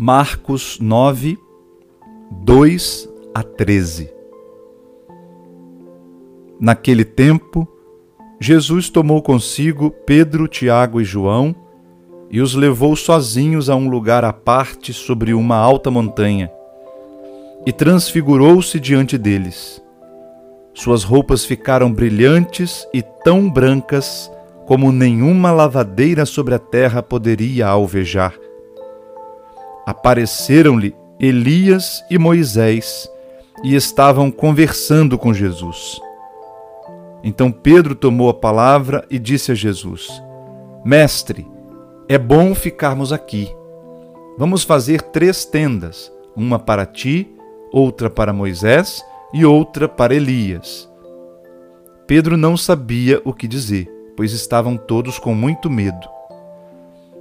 Marcos 9, 2 a 13. Naquele tempo, Jesus tomou consigo Pedro, Tiago e João e os levou sozinhos a um lugar à parte sobre uma alta montanha e transfigurou-se diante deles. Suas roupas ficaram brilhantes e tão brancas como nenhuma lavadeira sobre a terra poderia alvejar apareceram-lhe Elias e Moisés e estavam conversando com Jesus. Então Pedro tomou a palavra e disse a Jesus: Mestre, é bom ficarmos aqui. Vamos fazer três tendas, uma para ti, outra para Moisés e outra para Elias. Pedro não sabia o que dizer, pois estavam todos com muito medo.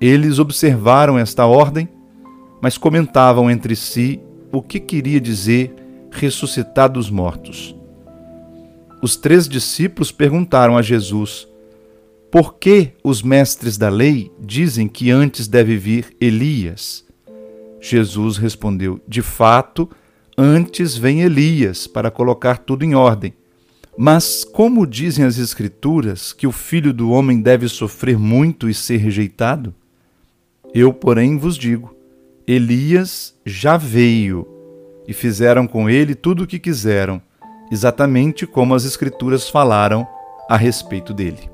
Eles observaram esta ordem, mas comentavam entre si o que queria dizer ressuscitar dos mortos. Os três discípulos perguntaram a Jesus: Por que os mestres da lei dizem que antes deve vir Elias? Jesus respondeu: De fato, antes vem Elias para colocar tudo em ordem. Mas como dizem as Escrituras que o filho do homem deve sofrer muito e ser rejeitado? Eu, porém, vos digo: Elias já veio e fizeram com ele tudo o que quiseram, exatamente como as Escrituras falaram a respeito dele.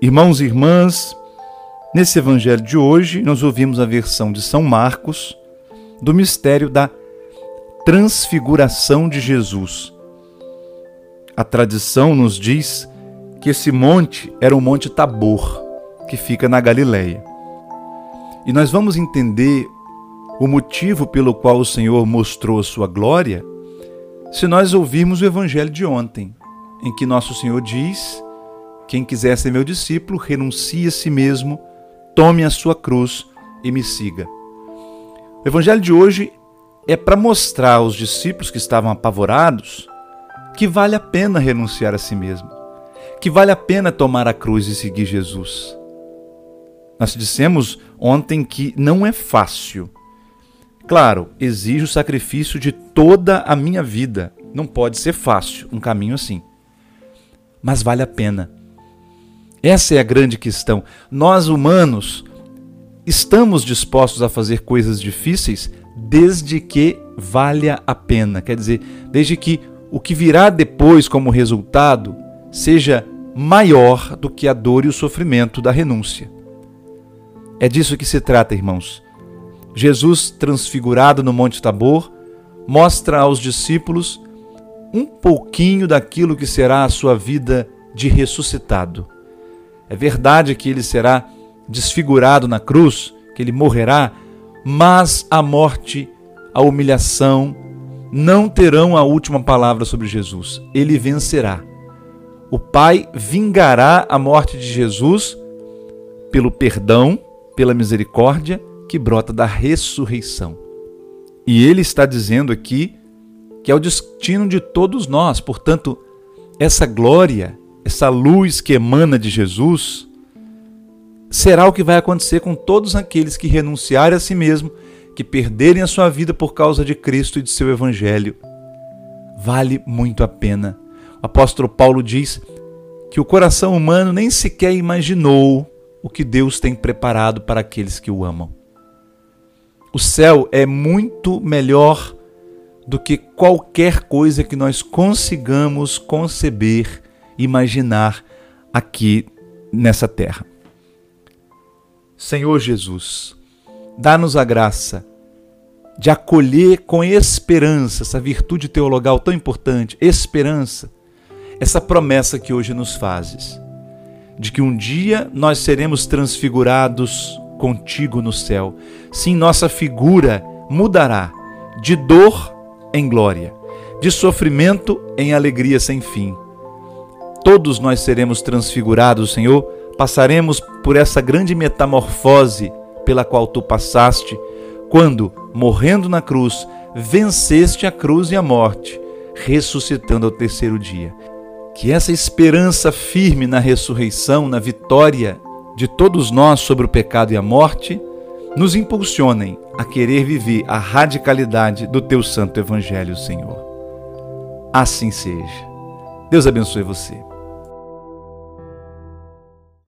Irmãos e irmãs, nesse evangelho de hoje nós ouvimos a versão de São Marcos do mistério da transfiguração de Jesus. A tradição nos diz que esse monte era o Monte Tabor, que fica na Galileia. E nós vamos entender o motivo pelo qual o Senhor mostrou a sua glória se nós ouvirmos o evangelho de ontem, em que nosso Senhor diz: Quem quiser ser meu discípulo, renuncie a si mesmo, tome a sua cruz e me siga. O evangelho de hoje é para mostrar aos discípulos que estavam apavorados que vale a pena renunciar a si mesmo que vale a pena tomar a cruz e seguir Jesus. Nós dissemos ontem que não é fácil. Claro, exige o sacrifício de toda a minha vida. Não pode ser fácil um caminho assim. Mas vale a pena. Essa é a grande questão. Nós humanos estamos dispostos a fazer coisas difíceis desde que valha a pena. Quer dizer, desde que o que virá depois como resultado seja maior do que a dor e o sofrimento da renúncia. É disso que se trata, irmãos. Jesus, transfigurado no Monte Tabor, mostra aos discípulos um pouquinho daquilo que será a sua vida de ressuscitado. É verdade que ele será desfigurado na cruz, que ele morrerá, mas a morte, a humilhação, não terão a última palavra sobre Jesus. Ele vencerá o Pai vingará a morte de Jesus pelo perdão, pela misericórdia que brota da ressurreição. E ele está dizendo aqui que é o destino de todos nós, portanto, essa glória, essa luz que emana de Jesus, será o que vai acontecer com todos aqueles que renunciarem a si mesmo, que perderem a sua vida por causa de Cristo e de seu Evangelho. Vale muito a pena apóstolo Paulo diz que o coração humano nem sequer imaginou o que Deus tem preparado para aqueles que o amam. O céu é muito melhor do que qualquer coisa que nós consigamos conceber, imaginar aqui nessa terra. Senhor Jesus, dá-nos a graça de acolher com esperança essa virtude teologal tão importante, esperança, essa promessa que hoje nos fazes, de que um dia nós seremos transfigurados contigo no céu. Sim, nossa figura mudará de dor em glória, de sofrimento em alegria sem fim. Todos nós seremos transfigurados, Senhor, passaremos por essa grande metamorfose pela qual tu passaste, quando, morrendo na cruz, venceste a cruz e a morte, ressuscitando ao terceiro dia. Que essa esperança firme na ressurreição, na vitória de todos nós sobre o pecado e a morte, nos impulsionem a querer viver a radicalidade do teu santo evangelho, Senhor. Assim seja. Deus abençoe você.